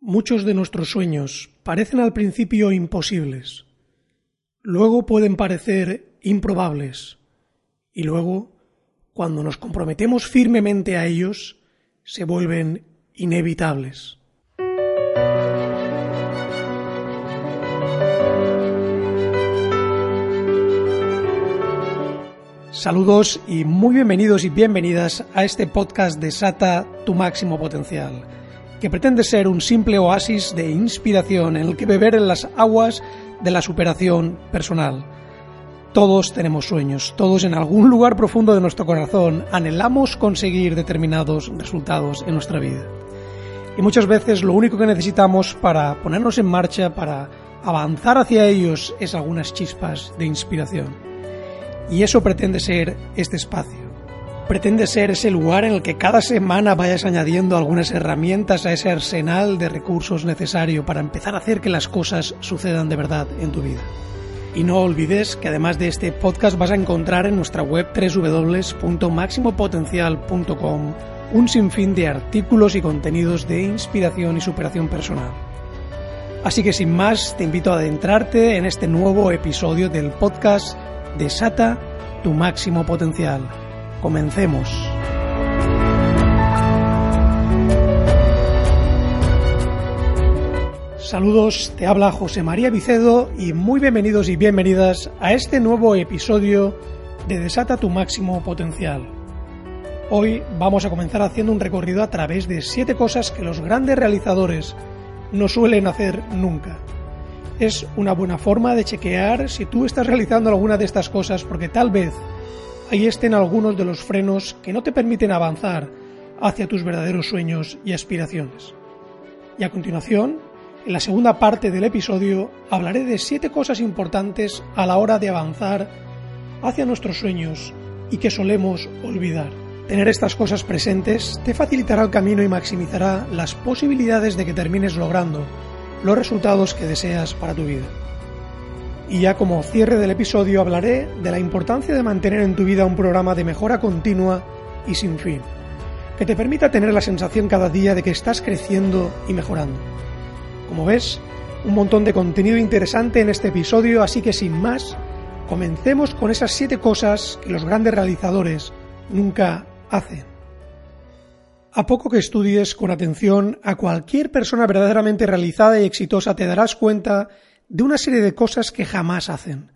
Muchos de nuestros sueños parecen al principio imposibles, luego pueden parecer improbables y luego, cuando nos comprometemos firmemente a ellos, se vuelven inevitables. Saludos y muy bienvenidos y bienvenidas a este podcast de Sata tu máximo potencial que pretende ser un simple oasis de inspiración en el que beber en las aguas de la superación personal. Todos tenemos sueños, todos en algún lugar profundo de nuestro corazón anhelamos conseguir determinados resultados en nuestra vida. Y muchas veces lo único que necesitamos para ponernos en marcha, para avanzar hacia ellos, es algunas chispas de inspiración. Y eso pretende ser este espacio pretende ser ese lugar en el que cada semana vayas añadiendo algunas herramientas a ese arsenal de recursos necesario para empezar a hacer que las cosas sucedan de verdad en tu vida. Y no olvides que además de este podcast vas a encontrar en nuestra web www.maximopotencial.com un sinfín de artículos y contenidos de inspiración y superación personal. Así que sin más, te invito a adentrarte en este nuevo episodio del podcast Desata tu máximo potencial Comencemos. Saludos, te habla José María Vicedo y muy bienvenidos y bienvenidas a este nuevo episodio de Desata tu máximo potencial. Hoy vamos a comenzar haciendo un recorrido a través de siete cosas que los grandes realizadores no suelen hacer nunca. Es una buena forma de chequear si tú estás realizando alguna de estas cosas porque tal vez ahí estén algunos de los frenos que no te permiten avanzar hacia tus verdaderos sueños y aspiraciones. Y a continuación, en la segunda parte del episodio, hablaré de siete cosas importantes a la hora de avanzar hacia nuestros sueños y que solemos olvidar. Tener estas cosas presentes te facilitará el camino y maximizará las posibilidades de que termines logrando los resultados que deseas para tu vida. Y ya como cierre del episodio hablaré de la importancia de mantener en tu vida un programa de mejora continua y sin fin, que te permita tener la sensación cada día de que estás creciendo y mejorando. Como ves, un montón de contenido interesante en este episodio, así que sin más, comencemos con esas siete cosas que los grandes realizadores nunca hacen. A poco que estudies con atención a cualquier persona verdaderamente realizada y exitosa, te darás cuenta de una serie de cosas que jamás hacen.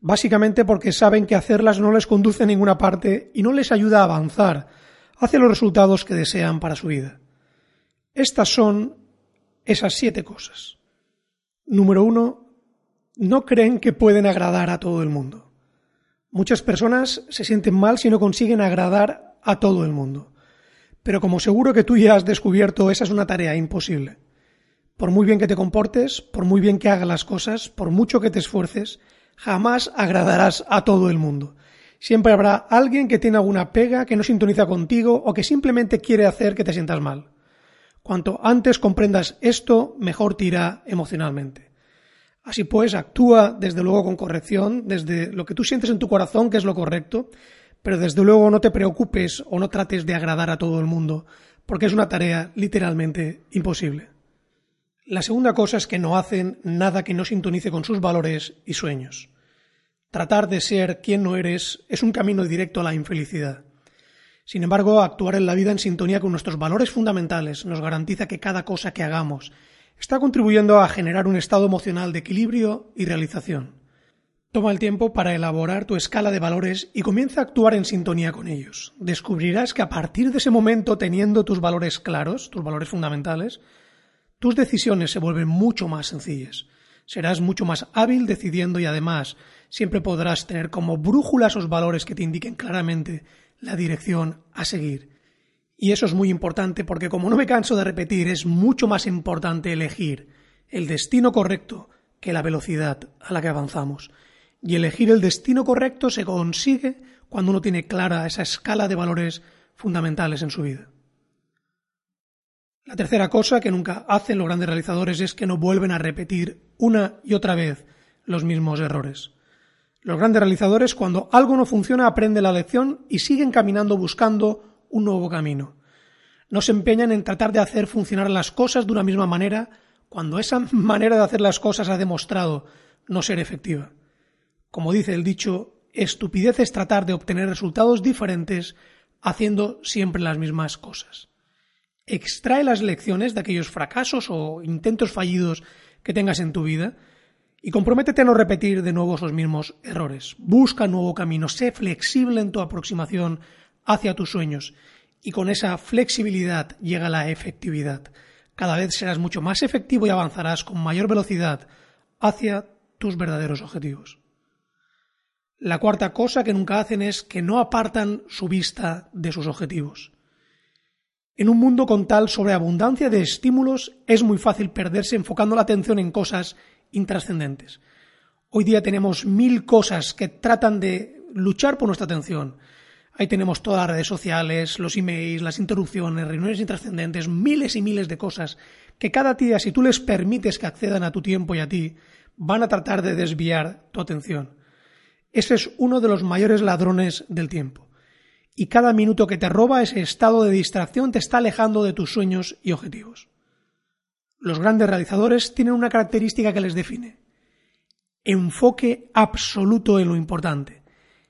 Básicamente porque saben que hacerlas no les conduce a ninguna parte y no les ayuda a avanzar hacia los resultados que desean para su vida. Estas son esas siete cosas. Número uno, no creen que pueden agradar a todo el mundo. Muchas personas se sienten mal si no consiguen agradar a todo el mundo. Pero como seguro que tú ya has descubierto, esa es una tarea imposible. Por muy bien que te comportes, por muy bien que hagas las cosas, por mucho que te esfuerces, jamás agradarás a todo el mundo. Siempre habrá alguien que tiene alguna pega, que no sintoniza contigo o que simplemente quiere hacer que te sientas mal. Cuanto antes comprendas esto, mejor te irá emocionalmente. Así pues, actúa desde luego con corrección, desde lo que tú sientes en tu corazón que es lo correcto, pero desde luego no te preocupes o no trates de agradar a todo el mundo, porque es una tarea literalmente imposible. La segunda cosa es que no hacen nada que no sintonice con sus valores y sueños. Tratar de ser quien no eres es un camino directo a la infelicidad. Sin embargo, actuar en la vida en sintonía con nuestros valores fundamentales nos garantiza que cada cosa que hagamos está contribuyendo a generar un estado emocional de equilibrio y realización. Toma el tiempo para elaborar tu escala de valores y comienza a actuar en sintonía con ellos. Descubrirás que a partir de ese momento, teniendo tus valores claros, tus valores fundamentales, tus decisiones se vuelven mucho más sencillas. Serás mucho más hábil decidiendo y además siempre podrás tener como brújula esos valores que te indiquen claramente la dirección a seguir. Y eso es muy importante porque, como no me canso de repetir, es mucho más importante elegir el destino correcto que la velocidad a la que avanzamos. Y elegir el destino correcto se consigue cuando uno tiene clara esa escala de valores fundamentales en su vida. La tercera cosa que nunca hacen los grandes realizadores es que no vuelven a repetir una y otra vez los mismos errores. Los grandes realizadores, cuando algo no funciona, aprenden la lección y siguen caminando buscando un nuevo camino. no se empeñan en tratar de hacer funcionar las cosas de una misma manera cuando esa manera de hacer las cosas ha demostrado no ser efectiva. Como dice el dicho, estupidez es tratar de obtener resultados diferentes haciendo siempre las mismas cosas. Extrae las lecciones de aquellos fracasos o intentos fallidos que tengas en tu vida y comprométete a no repetir de nuevo esos mismos errores. Busca nuevo camino, sé flexible en tu aproximación hacia tus sueños y con esa flexibilidad llega la efectividad. Cada vez serás mucho más efectivo y avanzarás con mayor velocidad hacia tus verdaderos objetivos. La cuarta cosa que nunca hacen es que no apartan su vista de sus objetivos. En un mundo con tal sobreabundancia de estímulos es muy fácil perderse enfocando la atención en cosas intrascendentes. Hoy día tenemos mil cosas que tratan de luchar por nuestra atención. Ahí tenemos todas las redes sociales, los emails, las interrupciones, reuniones intrascendentes, miles y miles de cosas que cada día, si tú les permites que accedan a tu tiempo y a ti, van a tratar de desviar tu atención. Ese es uno de los mayores ladrones del tiempo. Y cada minuto que te roba ese estado de distracción te está alejando de tus sueños y objetivos. Los grandes realizadores tienen una característica que les define. Enfoque absoluto en lo importante.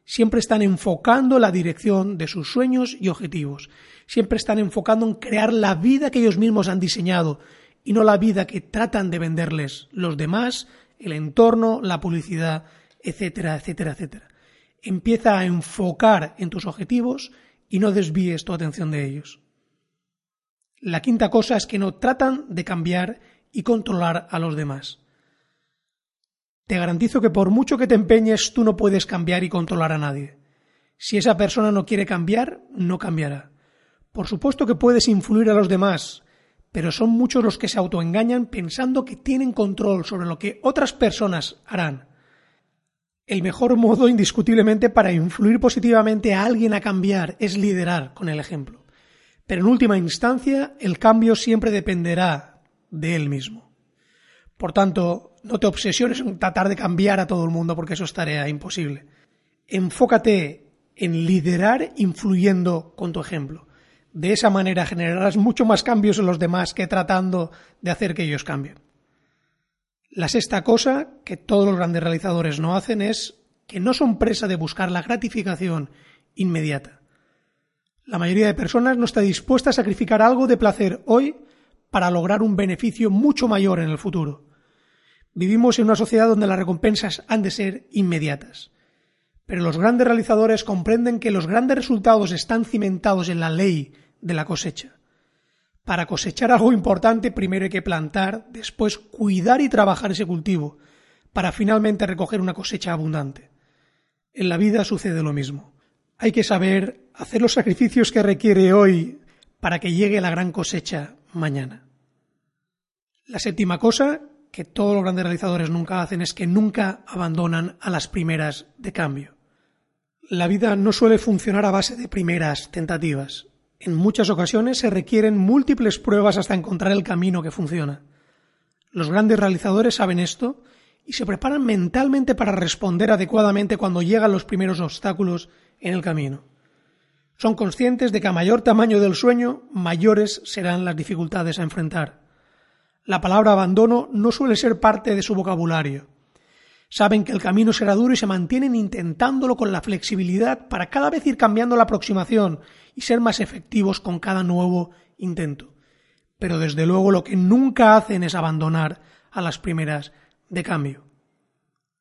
Siempre están enfocando la dirección de sus sueños y objetivos. Siempre están enfocando en crear la vida que ellos mismos han diseñado y no la vida que tratan de venderles los demás, el entorno, la publicidad, etcétera, etcétera, etcétera. Empieza a enfocar en tus objetivos y no desvíes tu atención de ellos. La quinta cosa es que no tratan de cambiar y controlar a los demás. Te garantizo que por mucho que te empeñes, tú no puedes cambiar y controlar a nadie. Si esa persona no quiere cambiar, no cambiará. Por supuesto que puedes influir a los demás, pero son muchos los que se autoengañan pensando que tienen control sobre lo que otras personas harán. El mejor modo indiscutiblemente para influir positivamente a alguien a cambiar es liderar con el ejemplo. Pero en última instancia, el cambio siempre dependerá de él mismo. Por tanto, no te obsesiones en tratar de cambiar a todo el mundo porque eso es tarea imposible. Enfócate en liderar influyendo con tu ejemplo. De esa manera generarás mucho más cambios en los demás que tratando de hacer que ellos cambien. La sexta cosa que todos los grandes realizadores no hacen es que no son presa de buscar la gratificación inmediata. La mayoría de personas no está dispuesta a sacrificar algo de placer hoy para lograr un beneficio mucho mayor en el futuro. Vivimos en una sociedad donde las recompensas han de ser inmediatas. Pero los grandes realizadores comprenden que los grandes resultados están cimentados en la ley de la cosecha. Para cosechar algo importante primero hay que plantar, después cuidar y trabajar ese cultivo, para finalmente recoger una cosecha abundante. En la vida sucede lo mismo. Hay que saber hacer los sacrificios que requiere hoy para que llegue la gran cosecha mañana. La séptima cosa que todos los grandes realizadores nunca hacen es que nunca abandonan a las primeras de cambio. La vida no suele funcionar a base de primeras tentativas. En muchas ocasiones se requieren múltiples pruebas hasta encontrar el camino que funciona. Los grandes realizadores saben esto y se preparan mentalmente para responder adecuadamente cuando llegan los primeros obstáculos en el camino. Son conscientes de que a mayor tamaño del sueño, mayores serán las dificultades a enfrentar. La palabra abandono no suele ser parte de su vocabulario. Saben que el camino será duro y se mantienen intentándolo con la flexibilidad para cada vez ir cambiando la aproximación y ser más efectivos con cada nuevo intento. Pero desde luego lo que nunca hacen es abandonar a las primeras de cambio.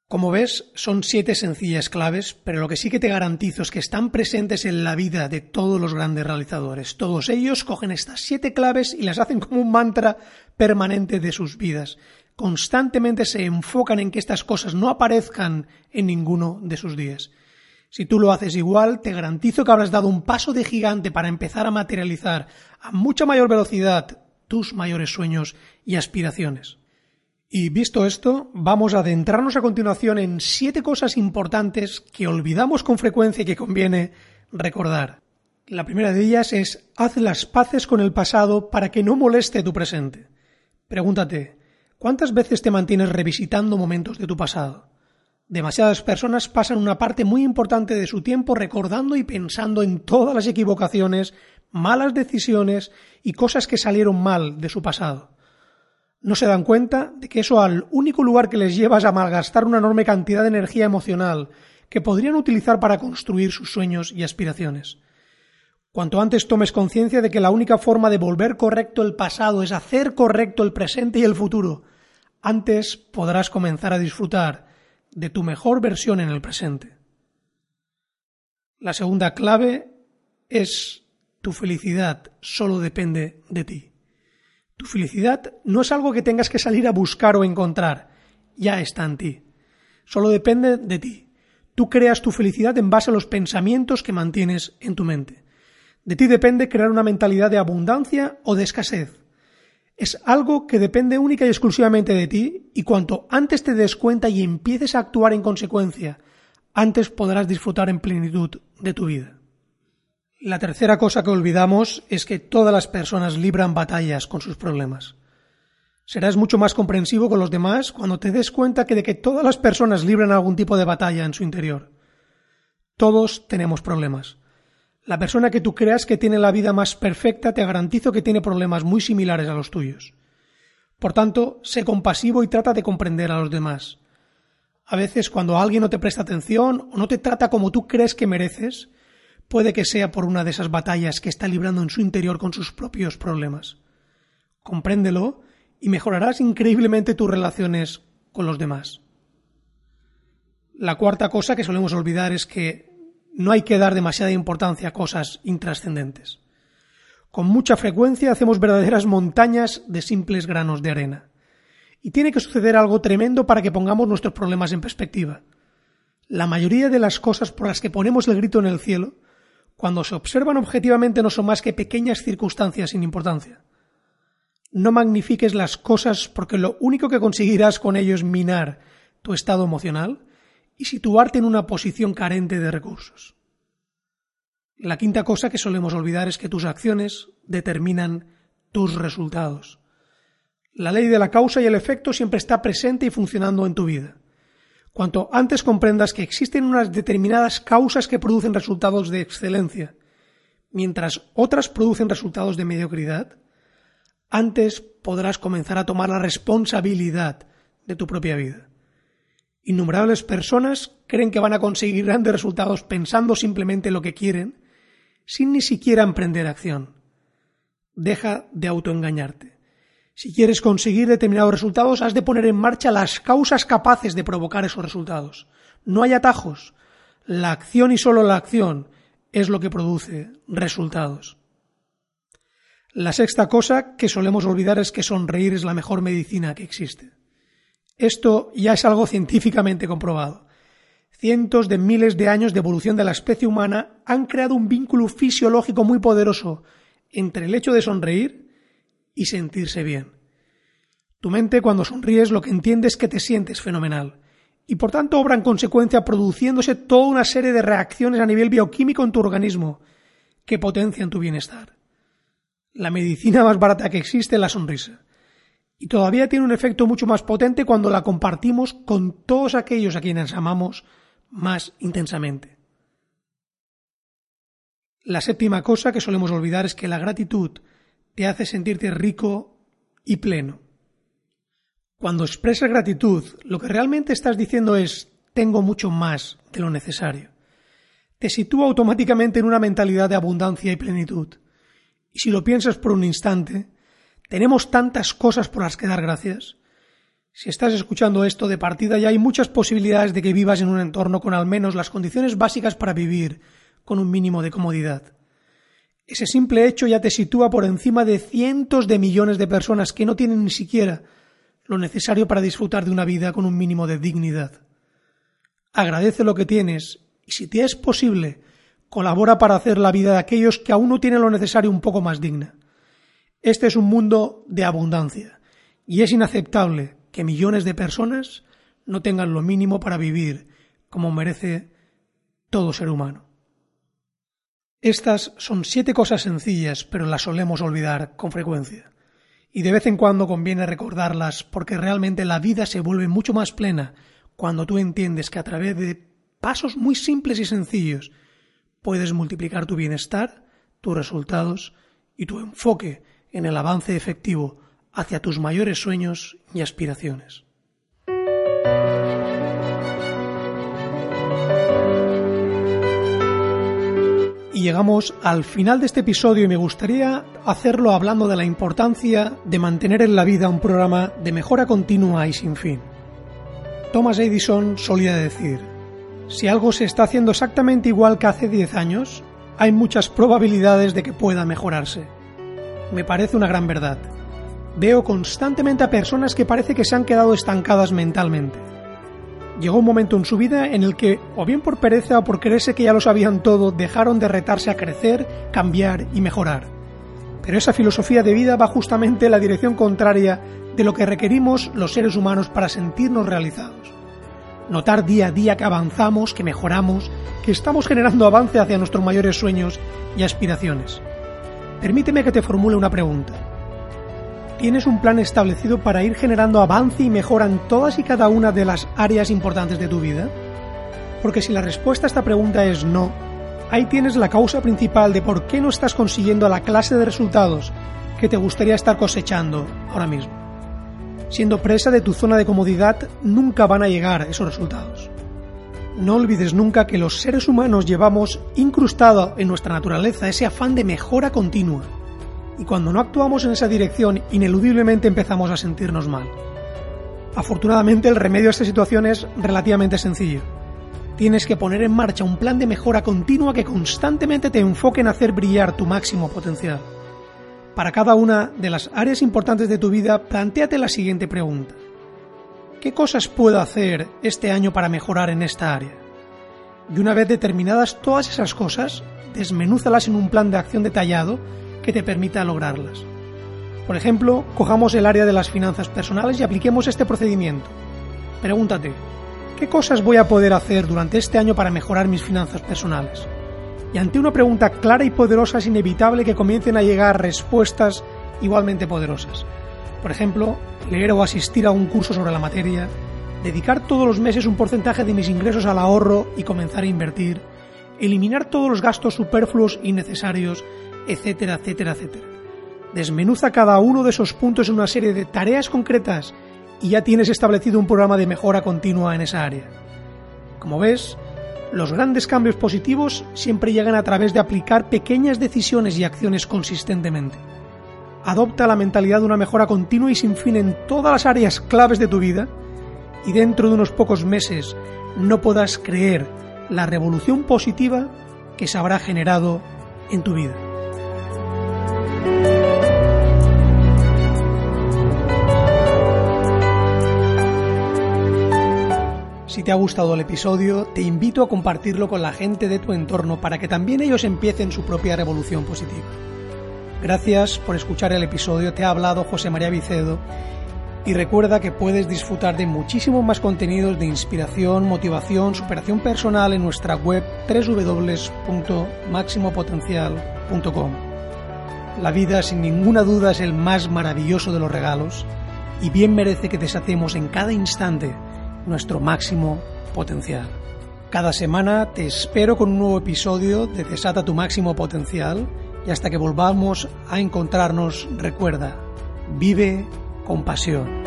Como ves, son siete sencillas claves, pero lo que sí que te garantizo es que están presentes en la vida de todos los grandes realizadores. Todos ellos cogen estas siete claves y las hacen como un mantra permanente de sus vidas. Constantemente se enfocan en que estas cosas no aparezcan en ninguno de sus días. Si tú lo haces igual, te garantizo que habrás dado un paso de gigante para empezar a materializar a mucha mayor velocidad tus mayores sueños y aspiraciones. Y visto esto, vamos a adentrarnos a continuación en siete cosas importantes que olvidamos con frecuencia y que conviene recordar. La primera de ellas es haz las paces con el pasado para que no moleste tu presente. Pregúntate, ¿cuántas veces te mantienes revisitando momentos de tu pasado? Demasiadas personas pasan una parte muy importante de su tiempo recordando y pensando en todas las equivocaciones, malas decisiones y cosas que salieron mal de su pasado. No se dan cuenta de que eso al único lugar que les lleva es a malgastar una enorme cantidad de energía emocional que podrían utilizar para construir sus sueños y aspiraciones. Cuanto antes tomes conciencia de que la única forma de volver correcto el pasado es hacer correcto el presente y el futuro, antes podrás comenzar a disfrutar de tu mejor versión en el presente. La segunda clave es tu felicidad solo depende de ti. Tu felicidad no es algo que tengas que salir a buscar o encontrar, ya está en ti. Solo depende de ti. Tú creas tu felicidad en base a los pensamientos que mantienes en tu mente. De ti depende crear una mentalidad de abundancia o de escasez. Es algo que depende única y exclusivamente de ti y cuanto antes te des cuenta y empieces a actuar en consecuencia, antes podrás disfrutar en plenitud de tu vida. La tercera cosa que olvidamos es que todas las personas libran batallas con sus problemas. Serás mucho más comprensivo con los demás cuando te des cuenta que de que todas las personas libran algún tipo de batalla en su interior. Todos tenemos problemas. La persona que tú creas que tiene la vida más perfecta te garantizo que tiene problemas muy similares a los tuyos. Por tanto, sé compasivo y trata de comprender a los demás. A veces cuando alguien no te presta atención o no te trata como tú crees que mereces, puede que sea por una de esas batallas que está librando en su interior con sus propios problemas. Compréndelo y mejorarás increíblemente tus relaciones con los demás. La cuarta cosa que solemos olvidar es que no hay que dar demasiada importancia a cosas intrascendentes. Con mucha frecuencia hacemos verdaderas montañas de simples granos de arena. Y tiene que suceder algo tremendo para que pongamos nuestros problemas en perspectiva. La mayoría de las cosas por las que ponemos el grito en el cielo, cuando se observan objetivamente no son más que pequeñas circunstancias sin importancia. No magnifiques las cosas porque lo único que conseguirás con ello es minar tu estado emocional y situarte en una posición carente de recursos. La quinta cosa que solemos olvidar es que tus acciones determinan tus resultados. La ley de la causa y el efecto siempre está presente y funcionando en tu vida. Cuanto antes comprendas que existen unas determinadas causas que producen resultados de excelencia, mientras otras producen resultados de mediocridad, antes podrás comenzar a tomar la responsabilidad de tu propia vida. Innumerables personas creen que van a conseguir grandes resultados pensando simplemente lo que quieren, sin ni siquiera emprender acción. Deja de autoengañarte. Si quieres conseguir determinados resultados, has de poner en marcha las causas capaces de provocar esos resultados. No hay atajos. La acción y solo la acción es lo que produce resultados. La sexta cosa que solemos olvidar es que sonreír es la mejor medicina que existe. Esto ya es algo científicamente comprobado. Cientos de miles de años de evolución de la especie humana han creado un vínculo fisiológico muy poderoso entre el hecho de sonreír y sentirse bien. Tu mente cuando sonríes lo que entiende es que te sientes fenomenal y por tanto obra en consecuencia produciéndose toda una serie de reacciones a nivel bioquímico en tu organismo que potencian tu bienestar. La medicina más barata que existe es la sonrisa y todavía tiene un efecto mucho más potente cuando la compartimos con todos aquellos a quienes amamos más intensamente. La séptima cosa que solemos olvidar es que la gratitud te hace sentirte rico y pleno. Cuando expresas gratitud, lo que realmente estás diciendo es tengo mucho más de lo necesario. Te sitúa automáticamente en una mentalidad de abundancia y plenitud. Y si lo piensas por un instante, tenemos tantas cosas por las que dar gracias. Si estás escuchando esto de partida ya hay muchas posibilidades de que vivas en un entorno con al menos las condiciones básicas para vivir con un mínimo de comodidad. Ese simple hecho ya te sitúa por encima de cientos de millones de personas que no tienen ni siquiera lo necesario para disfrutar de una vida con un mínimo de dignidad. Agradece lo que tienes y si te es posible, colabora para hacer la vida de aquellos que aún no tienen lo necesario un poco más digna. Este es un mundo de abundancia y es inaceptable que millones de personas no tengan lo mínimo para vivir como merece todo ser humano. Estas son siete cosas sencillas, pero las solemos olvidar con frecuencia. Y de vez en cuando conviene recordarlas porque realmente la vida se vuelve mucho más plena cuando tú entiendes que a través de pasos muy simples y sencillos puedes multiplicar tu bienestar, tus resultados y tu enfoque en el avance efectivo hacia tus mayores sueños y aspiraciones. Y llegamos al final de este episodio y me gustaría hacerlo hablando de la importancia de mantener en la vida un programa de mejora continua y sin fin. Thomas Edison solía decir, si algo se está haciendo exactamente igual que hace 10 años, hay muchas probabilidades de que pueda mejorarse. Me parece una gran verdad. Veo constantemente a personas que parece que se han quedado estancadas mentalmente. Llegó un momento en su vida en el que, o bien por pereza o por creerse que ya lo sabían todo, dejaron de retarse a crecer, cambiar y mejorar. Pero esa filosofía de vida va justamente en la dirección contraria de lo que requerimos los seres humanos para sentirnos realizados. Notar día a día que avanzamos, que mejoramos, que estamos generando avance hacia nuestros mayores sueños y aspiraciones. Permíteme que te formule una pregunta. ¿Tienes un plan establecido para ir generando avance y mejora en todas y cada una de las áreas importantes de tu vida? Porque si la respuesta a esta pregunta es no, ahí tienes la causa principal de por qué no estás consiguiendo la clase de resultados que te gustaría estar cosechando ahora mismo. Siendo presa de tu zona de comodidad, nunca van a llegar esos resultados. No olvides nunca que los seres humanos llevamos incrustado en nuestra naturaleza ese afán de mejora continua y cuando no actuamos en esa dirección, ineludiblemente empezamos a sentirnos mal. Afortunadamente, el remedio a esta situación es relativamente sencillo. Tienes que poner en marcha un plan de mejora continua que constantemente te enfoque en hacer brillar tu máximo potencial. Para cada una de las áreas importantes de tu vida, planteate la siguiente pregunta. ¿Qué cosas puedo hacer este año para mejorar en esta área? Y una vez determinadas todas esas cosas, desmenúzalas en un plan de acción detallado que te permita lograrlas. Por ejemplo, cojamos el área de las finanzas personales y apliquemos este procedimiento. Pregúntate, ¿qué cosas voy a poder hacer durante este año para mejorar mis finanzas personales? Y ante una pregunta clara y poderosa es inevitable que comiencen a llegar respuestas igualmente poderosas. Por ejemplo, leer o asistir a un curso sobre la materia, dedicar todos los meses un porcentaje de mis ingresos al ahorro y comenzar a invertir, eliminar todos los gastos superfluos innecesarios etcétera, etcétera, etcétera. Desmenuza cada uno de esos puntos en una serie de tareas concretas y ya tienes establecido un programa de mejora continua en esa área. Como ves, los grandes cambios positivos siempre llegan a través de aplicar pequeñas decisiones y acciones consistentemente. Adopta la mentalidad de una mejora continua y sin fin en todas las áreas claves de tu vida y dentro de unos pocos meses no podrás creer la revolución positiva que se habrá generado en tu vida. Si te ha gustado el episodio, te invito a compartirlo con la gente de tu entorno para que también ellos empiecen su propia revolución positiva. Gracias por escuchar el episodio, te ha hablado José María Vicedo y recuerda que puedes disfrutar de muchísimos más contenidos de inspiración, motivación, superación personal en nuestra web www.maximopotencial.com. La vida sin ninguna duda es el más maravilloso de los regalos y bien merece que deshacemos en cada instante nuestro máximo potencial. Cada semana te espero con un nuevo episodio de Desata tu máximo potencial y hasta que volvamos a encontrarnos recuerda, vive con pasión.